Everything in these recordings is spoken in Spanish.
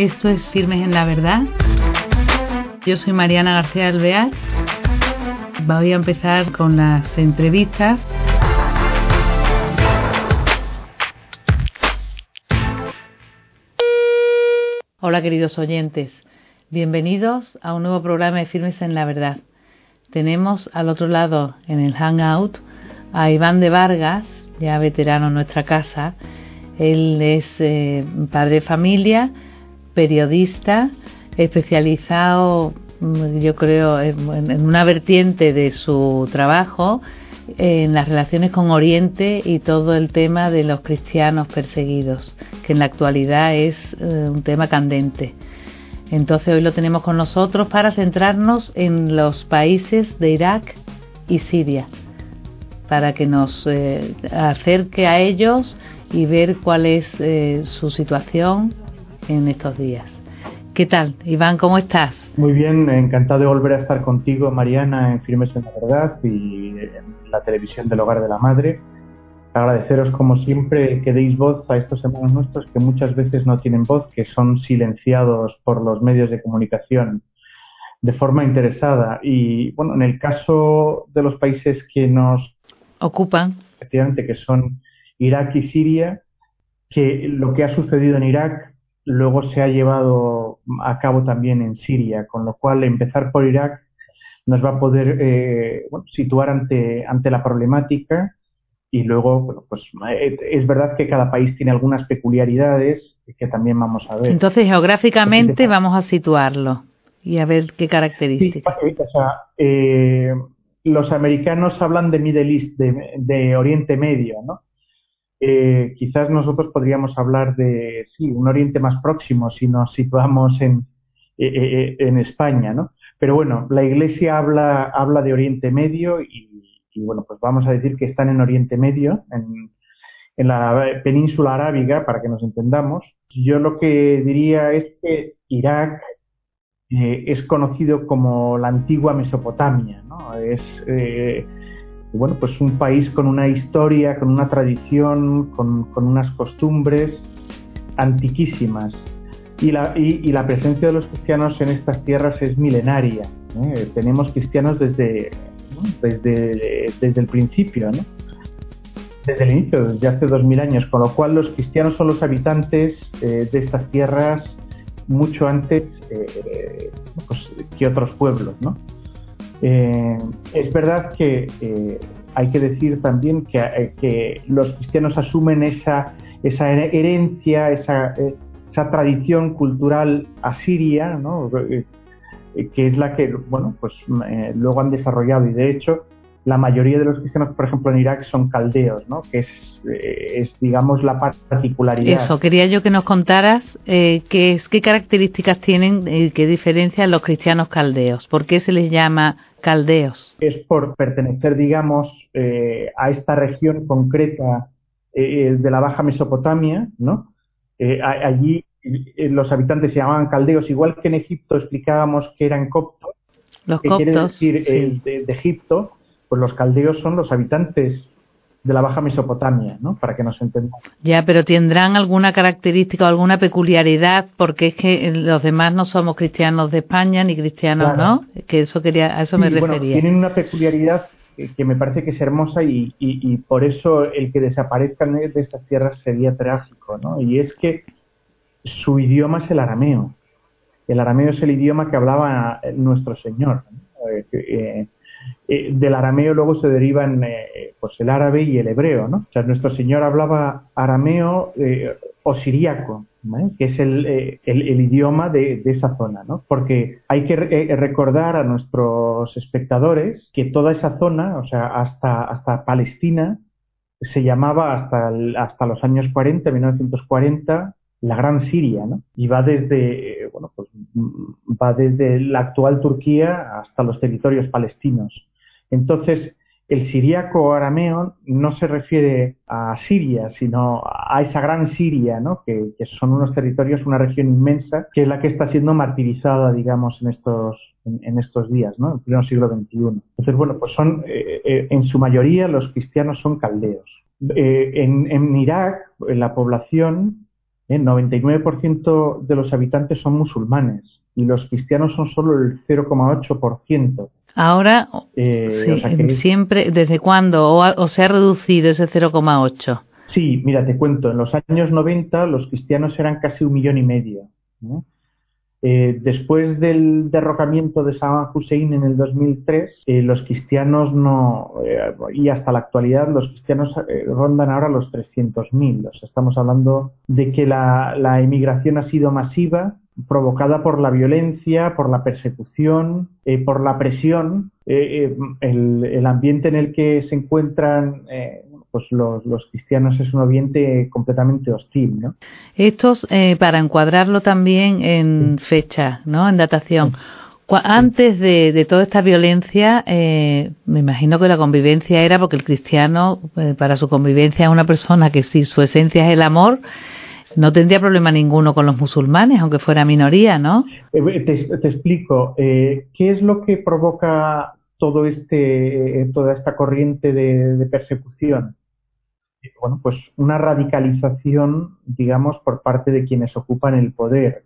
Esto es Firmes en la Verdad. Yo soy Mariana García Alvear. Voy a empezar con las entrevistas. Hola queridos oyentes, bienvenidos a un nuevo programa de Firmes en la Verdad. Tenemos al otro lado en el Hangout a Iván de Vargas, ya veterano en nuestra casa. Él es eh, padre de familia, periodista, especializado, mm, yo creo, en una vertiente de su trabajo en las relaciones con Oriente y todo el tema de los cristianos perseguidos, que en la actualidad es eh, un tema candente. Entonces hoy lo tenemos con nosotros para centrarnos en los países de Irak y Siria, para que nos eh, acerque a ellos y ver cuál es eh, su situación en estos días. ¿Qué tal, Iván? ¿Cómo estás? Muy bien, encantado de volver a estar contigo, Mariana, en Firmes en la Verdad y en la televisión del Hogar de la Madre. Agradeceros, como siempre, que deis voz a estos hermanos nuestros que muchas veces no tienen voz, que son silenciados por los medios de comunicación de forma interesada. Y bueno, en el caso de los países que nos ocupan, efectivamente, que son Irak y Siria, que lo que ha sucedido en Irak luego se ha llevado a cabo también en Siria, con lo cual empezar por Irak nos va a poder eh, situar ante, ante la problemática y luego, bueno, pues eh, es verdad que cada país tiene algunas peculiaridades que también vamos a ver. Entonces, geográficamente vamos a situarlo y a ver qué características. Sí, o sea, eh, los americanos hablan de Middle East, de, de Oriente Medio, ¿no? Eh, quizás nosotros podríamos hablar de, sí, un Oriente más próximo si nos situamos en, eh, eh, en España, ¿no? Pero bueno, la Iglesia habla, habla de Oriente Medio y, bueno, pues vamos a decir que están en Oriente Medio, en, en la península arábiga, para que nos entendamos. Yo lo que diría es que Irak es conocido como la antigua Mesopotamia, ¿no? Es bueno, pues un país con una historia, con una tradición, con, unas costumbres antiquísimas. Y la, y, la, presencia de los cristianos en estas tierras es milenaria. ¿eh? Tenemos cristianos desde, desde, desde el principio, ¿no? desde el inicio, desde hace dos mil años, con lo cual los cristianos son los habitantes eh, de estas tierras mucho antes eh, pues, que otros pueblos, ¿no? Eh, es verdad que eh, hay que decir también que, eh, que, los cristianos asumen esa, esa herencia, esa, esa tradición cultural asiria, ¿no? que es la que bueno, pues, luego han desarrollado y de hecho la mayoría de los cristianos, por ejemplo, en Irak son caldeos, ¿no? que es, es digamos, la particularidad. Eso, quería yo que nos contaras eh, qué, qué características tienen y qué diferencian los cristianos caldeos. ¿Por qué se les llama caldeos? Es por pertenecer, digamos, eh, a esta región concreta eh, de la Baja Mesopotamia, ¿no? Eh, allí los habitantes se llamaban caldeos, igual que en Egipto explicábamos que eran coptos, los que coptos, quiere decir de, de, Egipto, pues los caldeos son los habitantes de la Baja Mesopotamia, ¿no? Para que nos entendamos. Ya, pero tendrán alguna característica o alguna peculiaridad, porque es que los demás no somos cristianos de España ni cristianos, ¿no? Que eso quería, a eso me refería. Bueno, tienen una peculiaridad que, me parece que es hermosa y, y, por eso el que desaparezcan de estas tierras sería trágico, ¿no? Y es que su idioma es el arameo. El arameo es el idioma que hablaba nuestro Señor. ¿no? Eh, eh, eh, del arameo luego se derivan eh, pues el árabe y el hebreo, ¿no? O sea, nuestro Señor hablaba arameo eh, o siríaco, que es el, el, idioma de, esa zona, ¿no? Porque hay que recordar a nuestros espectadores que toda esa zona, o sea, hasta, hasta Palestina, se llamaba hasta, hasta los años 40, 1940, la Gran Siria, ¿no? Y va desde, bueno, va desde la actual Turquía hasta los territorios palestinos. Entonces, el siríaco arameo no se refiere a Siria, sino a esa gran Siria, ¿no? que, son unos territorios, una región inmensa, que es la que está siendo martirizada, digamos, en estos, en, estos días, ¿no? en el siglo XXI. Entonces, bueno, pues son, eh, eh, en su mayoría, los cristianos son caldeos. Eh, en, en Irak, en la población, El 99% de los habitantes son musulmanes y los cristianos son solo el 0,8%. Ahora, eh, siempre, ¿desde cuándo? O, se ha reducido ese 0,8? Sí, mira, te cuento, en los años 90 los cristianos eran casi un millón y medio. Eh, después del derrocamiento de Saddam Hussein en el 2003, eh, los cristianos no, eh, y hasta la actualidad, los cristianos rondan ahora los 300.000. O sea, estamos hablando de que la, la, emigración ha sido masiva, provocada por la violencia, por la persecución, por la presión, el, el, ambiente en el que se encuentran pues los, los, cristianos es un ambiente completamente hostil, ¿no? Estos, eh, para encuadrarlo también en fecha, ¿no? En datación. Antes de, de, toda esta violencia, eh, me imagino que la convivencia era porque el cristiano, eh, para su convivencia, es una persona que si su esencia es el amor, no tendría problema ninguno con los musulmanes, aunque fuera minoría, ¿no? Te, te explico. ¿Qué es lo que provoca todo este, toda esta corriente de persecución? bueno, pues una radicalización, digamos, por parte de quienes ocupan el poder.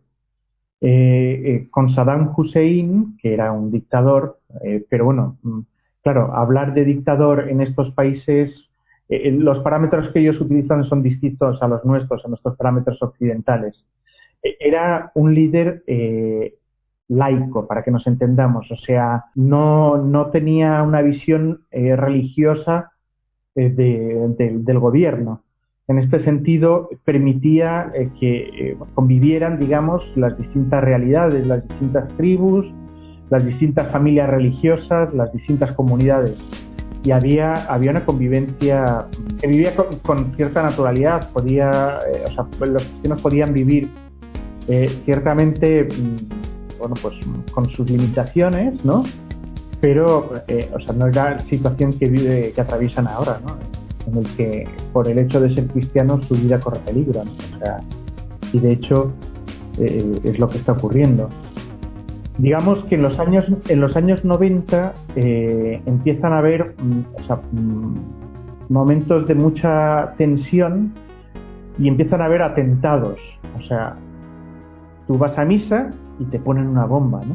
Eh, eh, con Saddam Hussein, que era un dictador, eh, pero bueno, mm, claro, hablar de dictador en estos países, los parámetros que ellos utilizan son distintos a los nuestros, a nuestros parámetros occidentales. era un líder laico, para que nos entendamos, o sea, no, no tenía una visión religiosa eh, del gobierno. En este sentido, permitía eh, que eh, convivieran, digamos, las distintas realidades, las distintas tribus, las distintas familias religiosas, las distintas comunidades. Y había, había una convivencia que vivía con, cierta naturalidad. Podía, o sea, los cristianos podían vivir ciertamente, mm, bueno, pues con sus limitaciones, ¿no? pero eh, o sea, no es la situación que vive, que atraviesan ahora, ¿no? En el que por el hecho de ser cristianos su vida corre peligro. O sea, y de hecho eh, es lo que está ocurriendo. Digamos que en los años, en los años 90 eh, empiezan a haber mm, o sea, mm, momentos de mucha tensión y empiezan a haber atentados. O sea, tú vas a misa y te ponen una bomba, ¿no?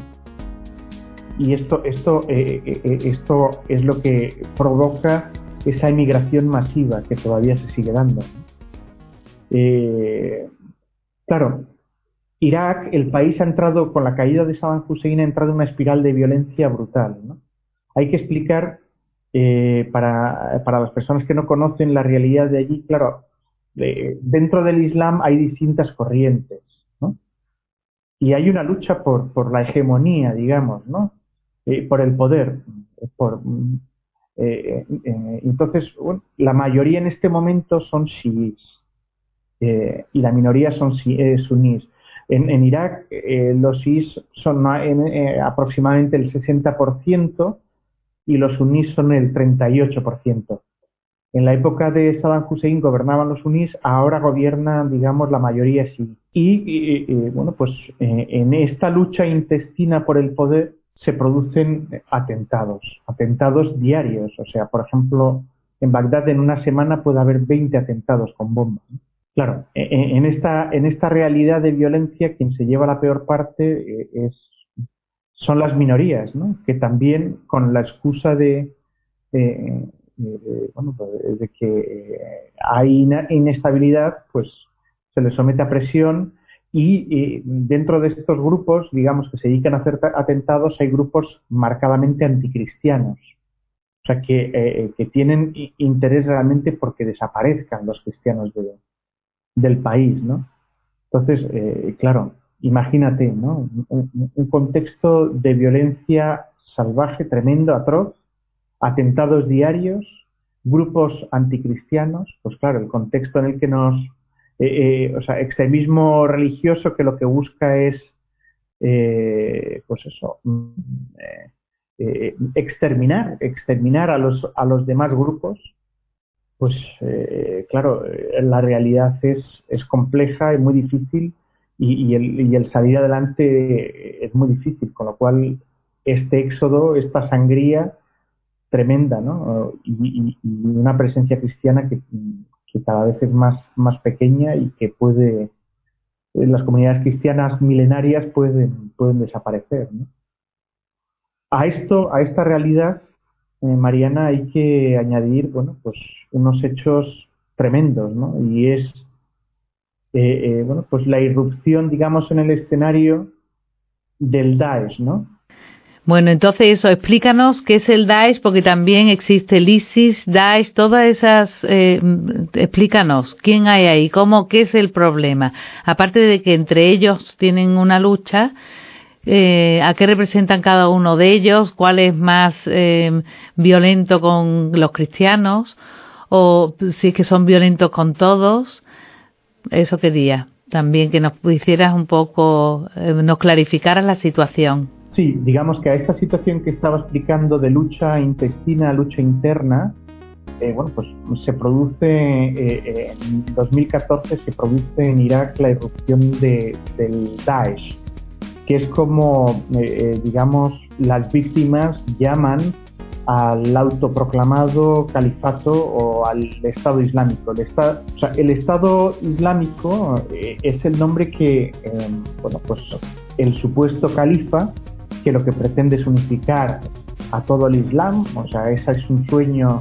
y esto, esto, eh, eh, eh, esto es lo que provoca esa emigración masiva que todavía se sigue dando. claro, Irak, el país ha entrado, con la caída de Saddam Hussein, ha entrado en una espiral de violencia brutal. Hay que explicar para, para, las personas que no conocen la realidad de allí, claro, dentro del Islam hay distintas corrientes, ¿no? Y hay una lucha por, por la hegemonía, digamos, ¿no? Eh, por el poder. Por, eh, eh, entonces, la mayoría en este momento son chiíes y la minoría son sunís. En, en Irak los chiíes son aproximadamente el 60% y los sunís son el 38%. En la época de Saddam Hussein gobernaban los sunís, ahora gobierna, digamos, la mayoría sí. Y, bueno, pues en esta lucha intestina por el poder, se producen atentados, atentados diarios. O sea, por ejemplo, en Bagdad en una semana puede haber 20 atentados con bombas. Claro, e, e, en esta, en esta realidad de violencia quien se lleva la peor parte eh, es, son las minorías, ¿no? que también con la excusa de, eh, bueno, pues, de que hay inestabilidad, pues se les somete a presión y dentro de estos grupos, digamos, que se dedican a hacer atentados, hay grupos marcadamente anticristianos. O sea, que, eh, eh, que tienen interés realmente porque desaparezcan los cristianos del país, ¿no? Entonces, eh, claro, imagínate, ¿no? Un, contexto de violencia salvaje, tremendo, atroz, atentados diarios, grupos anticristianos, pues claro, el contexto en el que nos eh, eh, o sea, extremismo religioso que lo que busca es, eh, pues eso, mm, exterminar, exterminar a los, a los demás grupos, pues claro, la realidad es, es compleja y muy difícil y, el, y, el, salir adelante es muy difícil, con lo cual este éxodo, esta sangría tremenda, ¿no? y una presencia cristiana que, que cada vez es más, más pequeña y que puede, las comunidades cristianas milenarias pueden, pueden desaparecer. A esto, a esta realidad, eh, Mariana, hay que añadir, bueno, pues unos hechos tremendos, ¿no? Y es, eh, eh, bueno, pues la irrupción, digamos, en el escenario del Daesh, ¿no? Bueno, entonces eso, explícanos qué es el Daesh, porque también existe el ISIS, Daesh, todas esas, eh, explícanos, ¿quién hay ahí? ¿Cómo, qué es el problema? Aparte de que entre ellos tienen una lucha, eh, ¿a qué representan cada uno de ellos? ¿Cuál es más eh, violento con los cristianos? ¿O si es que son violentos con todos? Eso quería también que nos hicieras un poco, nos clarificaras la situación. Sí, digamos que a esta situación que estaba explicando de lucha intestina, lucha interna, eh, bueno, pues se produce eh, eh, en 2014 se produce en Irak la irrupción de, del Daesh, que es como, digamos, las víctimas llaman al autoproclamado califato o al Estado Islámico. El, el Estado Islámico es el nombre que, bueno, pues el supuesto califa que lo que pretende es unificar a todo el Islam, o sea, ese es un sueño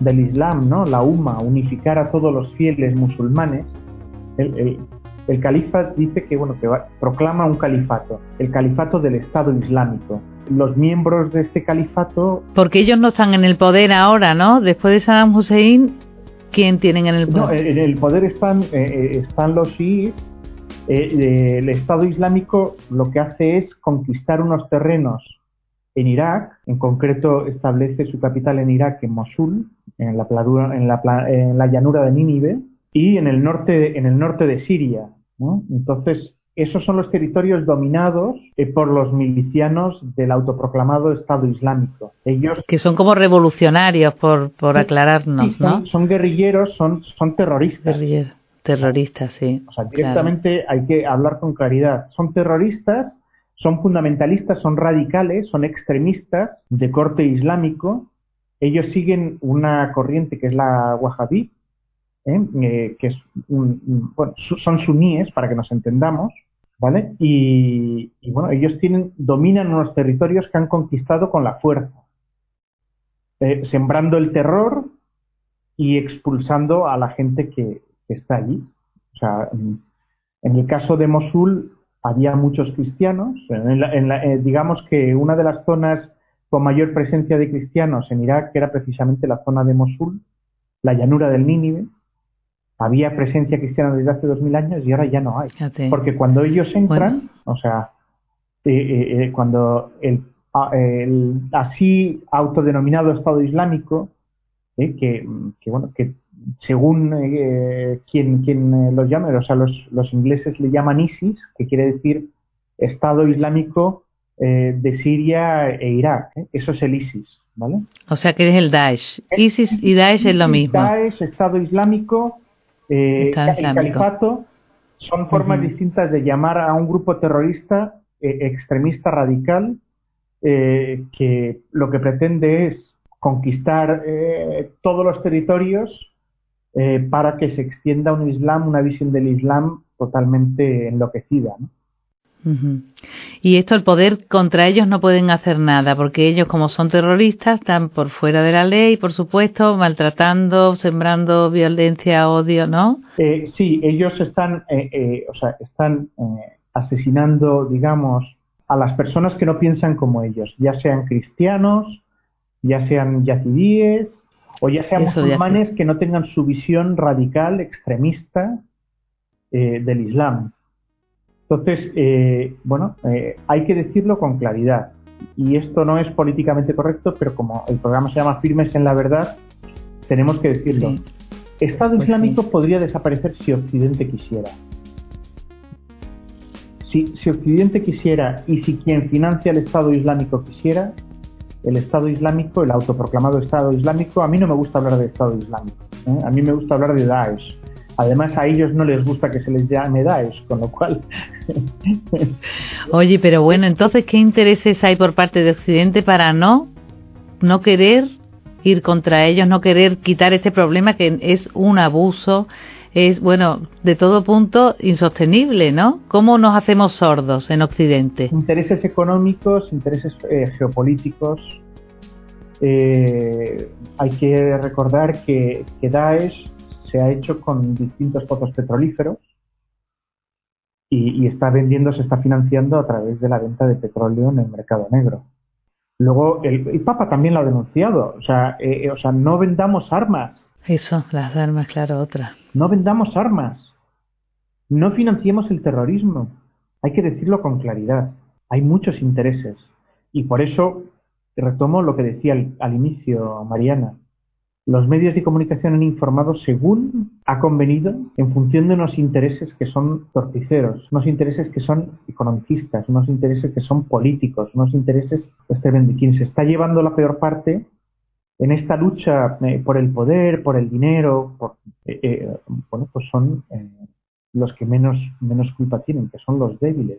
del Islam, ¿no? La UMA, unificar a todos los fieles musulmanes. El, el, califa dice que, bueno, que proclama un califato, el califato del Estado Islámico. Los miembros de este califato... Porque ellos no están en el poder ahora, ¿no? Después de Saddam Hussein, ¿quién tienen en el poder? No, en el poder están, eh, eh, están los chiíes eh, el Estado Islámico lo que hace es conquistar unos terrenos en Irak, en concreto establece su capital en Irak, en Mosul, en la, en la, llanura de Nínive, y en el norte, en el norte de Siria. Entonces, esos son los territorios dominados eh, por los milicianos del autoproclamado Estado Islámico. Ellos que son como revolucionarios, por, por aclararnos, son, Son guerrilleros, son, son terroristas. Guerrilleros. Terroristas, sí. O sea, directamente hay que hablar con claridad. Son terroristas, son fundamentalistas, son radicales, son extremistas de corte islámico. Ellos siguen una corriente que es la wahhabí, ¿eh? Eh, que es bueno, son suníes, para que nos entendamos, ¿vale? Y, bueno, ellos tienen, dominan unos territorios que han conquistado con la fuerza, eh, sembrando el terror y expulsando a la gente que, está allí. O sea, en, el caso de Mosul había muchos cristianos. Eh, digamos que una de las zonas con mayor presencia de cristianos en Irak era precisamente la zona de Mosul, la llanura del Nínive. Había presencia cristiana desde hace dos mil años y ahora ya no hay. Porque cuando ellos entran, o sea, eh, eh, cuando el, el, así autodenominado Estado Islámico, que, que, bueno, que según eh, quien, quien eh, los llame, o sea, los, los, ingleses le llaman ISIS, que quiere decir Estado Islámico eh, de Siria e Irak. Eso es el ISIS, ¿vale? O sea, que es el Daesh. ISIS y Daesh es lo mismo. Daesh, Estado Islámico, el califato, son formas distintas de llamar a un grupo terrorista extremista radical que lo que pretende es conquistar todos los territorios eh, para que se extienda un Islam, una visión del Islam totalmente enloquecida. ¿no? Y esto, el poder contra ellos no pueden hacer nada, porque ellos, como son terroristas, están por fuera de la ley, por supuesto, maltratando, sembrando violencia, odio, ¿no? Eh, sí, ellos están, eh, o sea, están asesinando, digamos, a las personas que no piensan como ellos, ya sean cristianos, ya sean yazidíes, o ya sean musulmanes que no tengan su visión radical, extremista eh, del Islam. Entonces, eh, bueno, eh, hay que decirlo con claridad. Y esto no es políticamente correcto, pero como el programa se llama Firmes en la Verdad, tenemos que decirlo. Estado pues Islámico podría desaparecer si Occidente quisiera. Si, si Occidente quisiera y si quien financia el Estado Islámico quisiera, el Estado Islámico, el autoproclamado Estado Islámico, a mí no me gusta hablar de Estado Islámico, ¿eh? a mí me gusta hablar de Daesh. Además, a ellos no les gusta que se les llame Daesh, con lo cual... Oye, pero bueno, entonces, ¿qué intereses hay por parte de Occidente para no, no querer ir contra ellos, no querer quitar este problema que es un abuso, es, bueno, de todo punto insostenible, ¿no? ¿Cómo nos hacemos sordos en Occidente? Intereses económicos, intereses eh, geopolíticos. Eh, hay que recordar que, que Daesh se ha hecho con distintos pozos petrolíferos y, está vendiendo, se está financiando a través de la venta de petróleo en el mercado negro. Luego, el, Papa también lo ha denunciado. O sea, eh, o sea, no vendamos armas. Eso, las armas, claro, otra. No vendamos armas. No financiemos el terrorismo. Hay que decirlo con claridad. Hay muchos intereses. Y por eso retomo lo que decía al inicio Mariana. Los medios de comunicación han informado según ha convenido en función de unos intereses que son torticeros, unos intereses que son economicistas, unos intereses que son políticos, unos intereses pues, tremendos. Quien se está llevando la peor parte en esta lucha eh, por el poder, por el dinero, eh, eh, bueno, pues son los que menos, menos culpa tienen, que son los débiles.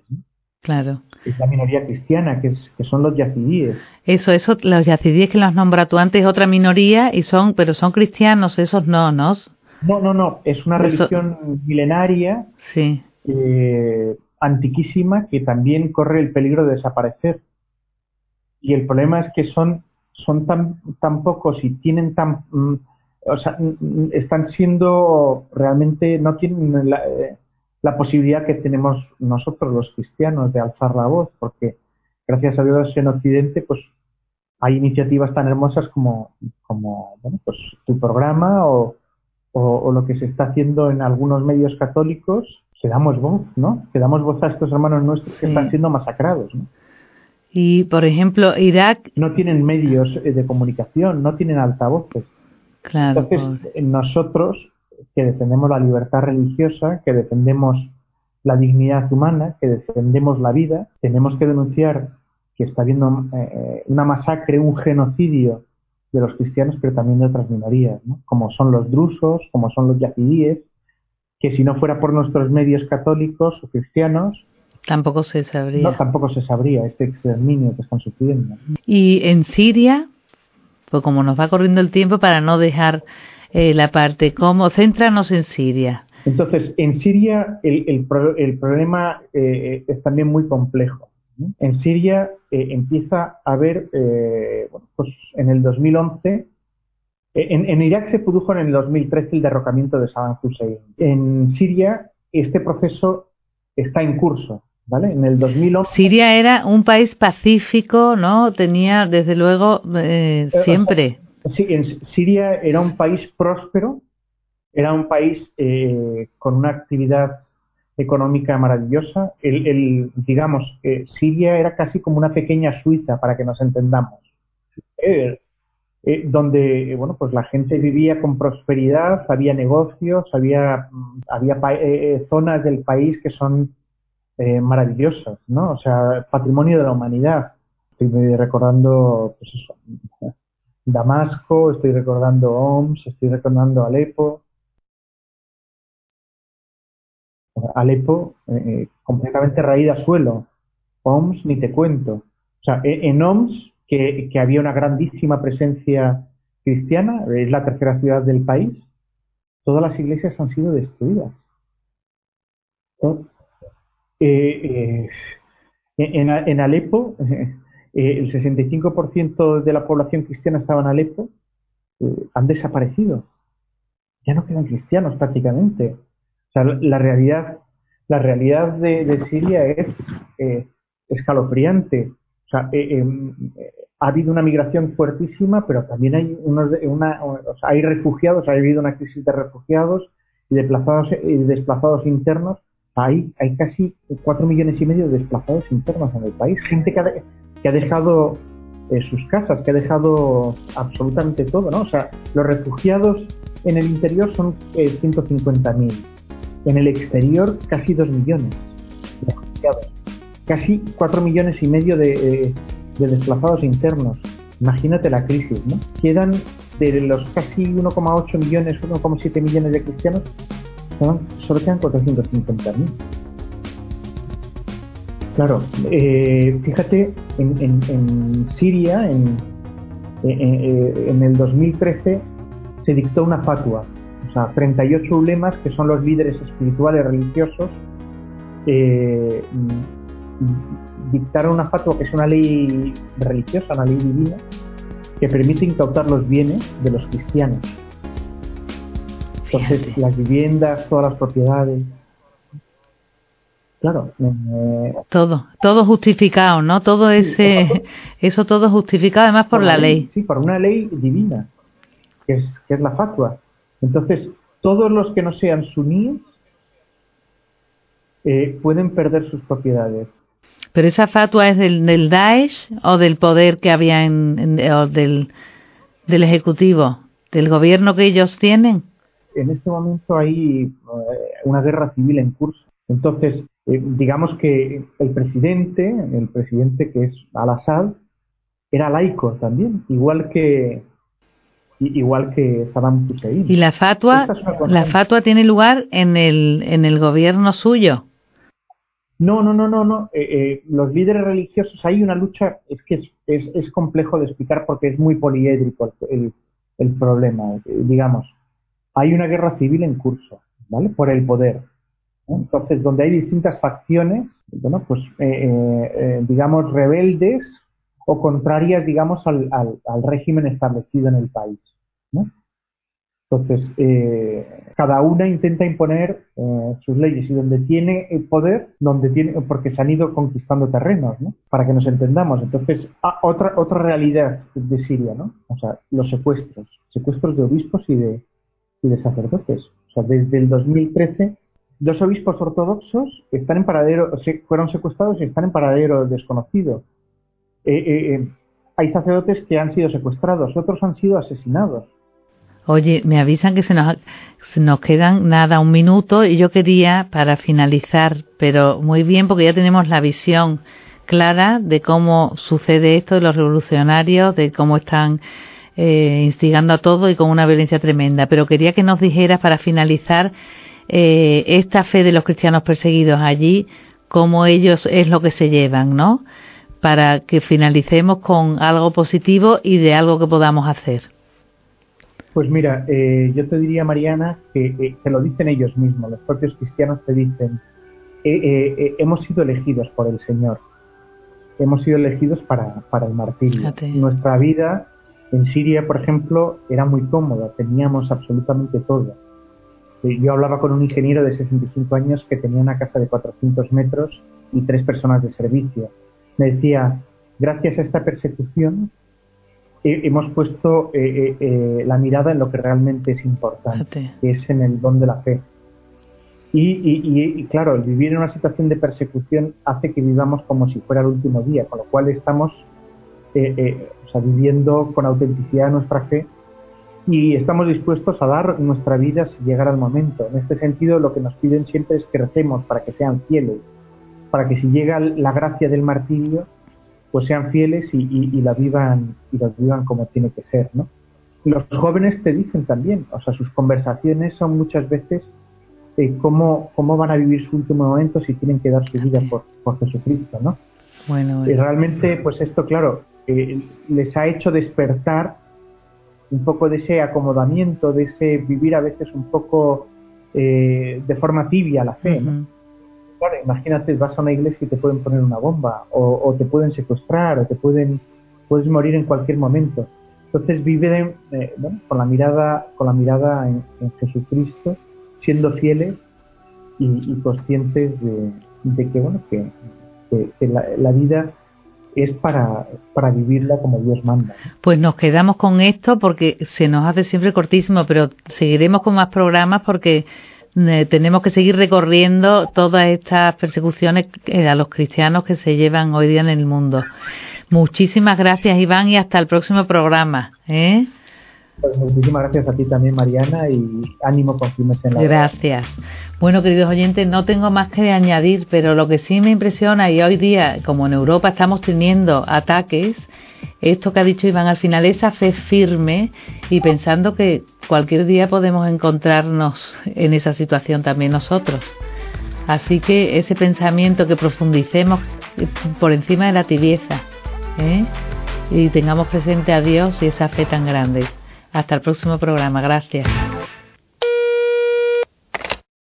Claro. Es la minoría cristiana, que, es, que son los yazidíes. Eso, eso, los yazidíes que los nombra tú antes, otra minoría, y son, pero son cristianos, esos no, ¿no? No, no, no, es una religión milenaria, sí. Eh, antiquísima, que también corre el peligro de desaparecer. Y el problema es que son, son tan, tan pocos y tienen tan... Mm, o sea, mm, mm, están siendo realmente, no tienen la, eh, la posibilidad que tenemos nosotros los cristianos de alzar la voz, porque gracias a Dios en Occidente pues hay iniciativas tan hermosas como, como bueno, pues, tu programa o, o, lo que se está haciendo en algunos medios católicos, que damos voz, ¿no? Que damos voz a estos hermanos nuestros que están siendo masacrados, ¿no? Y, por ejemplo, Irak... No tienen medios eh, de comunicación, no tienen altavoces. Claro. Entonces, nosotros que defendemos la libertad religiosa, que defendemos la dignidad humana, que defendemos la vida, tenemos que denunciar que está habiendo eh, una masacre, un genocidio de los cristianos, pero también de otras minorías, como son los drusos, como son los yazidíes, que si no fuera por nuestros medios católicos o cristianos, tampoco se sabría. No, tampoco se sabría este exterminio que están sufriendo. Y en Siria, pues como nos va corriendo el tiempo para no dejar eh, la parte, ¿cómo? Céntranos en Siria. Entonces, en Siria el, el, problema eh, es también muy complejo. En Siria eh, empieza a haber, bueno, pues en el 2011, en, en, Irak se produjo en el 2013 el derrocamiento de Saddam Hussein. En Siria este proceso está en curso. ¿Vale? En el 2011. Siria era un país pacífico, ¿no? Tenía, desde luego, siempre. Sí, en Siria era un país próspero, era un país eh, con una actividad económica maravillosa. El, digamos, eh, Siria era casi como una pequeña Suiza, para que nos entendamos, eh, donde bueno, pues la gente vivía con prosperidad, había negocios, había, había zonas del país que son maravillosas, ¿no? O sea, patrimonio de la humanidad. Estoy recordando, pues Damasco, estoy recordando Homs, estoy recordando Alepo. Alepo eh, eh, completamente raída a suelo. Homs ni te cuento. O sea, e, en Homs, que, había una grandísima presencia cristiana, es la tercera ciudad del país, todas las iglesias han sido destruidas. Eh, en, en, Alepo eh, el 65% de la población cristiana estaba en Alepo, eh, han desaparecido. Ya no quedan cristianos prácticamente. O sea, la realidad, la realidad de, Siria es eh, escalofriante. O sea, ha habido una migración fuertísima, pero también hay unos, una, hay refugiados, ha habido una crisis de refugiados y desplazados, y desplazados internos. Hay, casi cuatro millones y medio de desplazados internos en el país. Gente que ha, que ha dejado eh, sus casas, que ha dejado absolutamente todo, ¿no? O sea, los refugiados en el interior son eh, 150.000, en el exterior casi 2 millones de refugiados, casi 4 millones y medio de, eh, de desplazados internos. Imagínate la crisis, ¿no? Quedan de los casi 1,8 millones, 1,7 millones de cristianos, solo quedan 450.000. Claro, eh, fíjate, en, Siria, en, en, el 2013, se dictó una fatua o sea, 38 ulemas, que son los líderes espirituales religiosos, eh, dictaron una fatua que es una ley religiosa, una ley divina, que permite incautar los bienes de los cristianos. Entonces, las viviendas, todas las propiedades. Claro. Eh, todo, todo justificado, ¿no? Todo ese, eso todo justificado además por, la ley. Sí, por una ley divina, que es, que es la fatua. Entonces, todos los que no sean suníes eh, pueden perder sus propiedades. ¿Pero esa fatua es del, del Daesh o del poder que había en, o del, del Ejecutivo, del gobierno que ellos tienen? En este momento hay eh, una guerra civil en curso. Entonces, eh, digamos que el presidente, el presidente que es Al-Assad, era laico también, igual que igual que Saddam Hussein. ¿Y la fatua, la fatua tiene lugar en el, en el gobierno suyo? No, no, no, no, no. Eh, eh, los líderes religiosos, hay una lucha, es que es, es, complejo de explicar porque es muy poliédrico el, el, problema, eh, digamos. Hay una guerra civil en curso, ¿vale? Por el poder. Entonces, donde hay distintas facciones, bueno, pues, digamos, rebeldes o contrarias, digamos, al, régimen establecido en el país. Entonces, eh, cada una intenta imponer eh, sus leyes y donde tiene el poder, donde tiene, porque se han ido conquistando terrenos, ¿no? Para que nos entendamos. Entonces, ah, otra, otra realidad de Siria, ¿no? O sea, los secuestros, secuestros de obispos y de, y de sacerdotes. O sea, desde el 2013, dos obispos ortodoxos están en paradero, fueron secuestrados y están en paradero desconocido. Eh, hay sacerdotes que han sido secuestrados, otros han sido asesinados. Oye, me avisan que se nos, se nos quedan nada, un minuto y yo quería para finalizar, pero muy bien porque ya tenemos la visión clara de cómo sucede esto de los revolucionarios, de cómo están eh, instigando a todo y con una violencia tremenda. Pero quería que nos dijeras para finalizar eh, esta fe de los cristianos perseguidos allí, cómo ellos es lo que se llevan, ¿no? Para que finalicemos con algo positivo y de algo que podamos hacer. Pues mira, eh, yo te diría, Mariana, que te eh, lo dicen ellos mismos, los propios cristianos te dicen, eh, hemos sido elegidos por el Señor, hemos sido elegidos para, para el martirio. Nuestra vida en Siria, por ejemplo, era muy cómoda, teníamos absolutamente todo. Yo hablaba con un ingeniero de 65 años que tenía una casa de 400 metros y tres personas de servicio. Me decía, gracias a esta persecución hemos puesto eh, eh, eh, la mirada en lo que realmente es importante, que es en el don de la fe. Y, claro, el vivir en una situación de persecución hace que vivamos como si fuera el último día, con lo cual estamos viviendo con autenticidad nuestra fe y estamos dispuestos a dar nuestra vida si llegara el momento. En este sentido, lo que nos piden siempre es que recemos para que sean fieles, para que si llega la gracia del martirio, pues sean fieles y, la vivan y la vivan como tiene que ser, ¿no? Los jóvenes te dicen también, o sea, sus conversaciones son muchas veces eh, cómo, cómo van a vivir su último momento si tienen que dar su vida por, por Jesucristo, ¿no? Bueno, Y realmente, pues esto, claro, eh, les ha hecho despertar un poco de ese acomodamiento, de ese vivir a veces un poco eh, de forma tibia la fe, ¿no? Claro, imagínate, vas a una iglesia y te pueden poner una bomba, o, te pueden secuestrar, o te pueden, puedes morir en cualquier momento. Entonces vive eh, con la mirada, con la mirada en, Jesucristo, siendo fieles y, conscientes de, que bueno que, la, vida es para, para vivirla como Dios manda. Pues nos quedamos con esto porque se nos hace siempre cortísimo, pero seguiremos con más programas porque eh, tenemos que seguir recorriendo todas estas persecuciones a los cristianos que se llevan hoy día en el mundo. Muchísimas gracias, Iván, y hasta el próximo programa. ¿eh? Pues muchísimas gracias a ti también, Mariana, y ánimo con en la Gracias. Bueno, queridos oyentes, no tengo más que añadir, pero lo que sí me impresiona, y hoy día, como en Europa estamos teniendo ataques, esto que ha dicho Iván al final, esa fe firme y pensando que cualquier día podemos encontrarnos en esa situación también nosotros. Así que ese pensamiento que profundicemos por encima de la tibieza ¿eh? y tengamos presente a Dios y esa fe tan grande. Hasta el próximo programa. Gracias.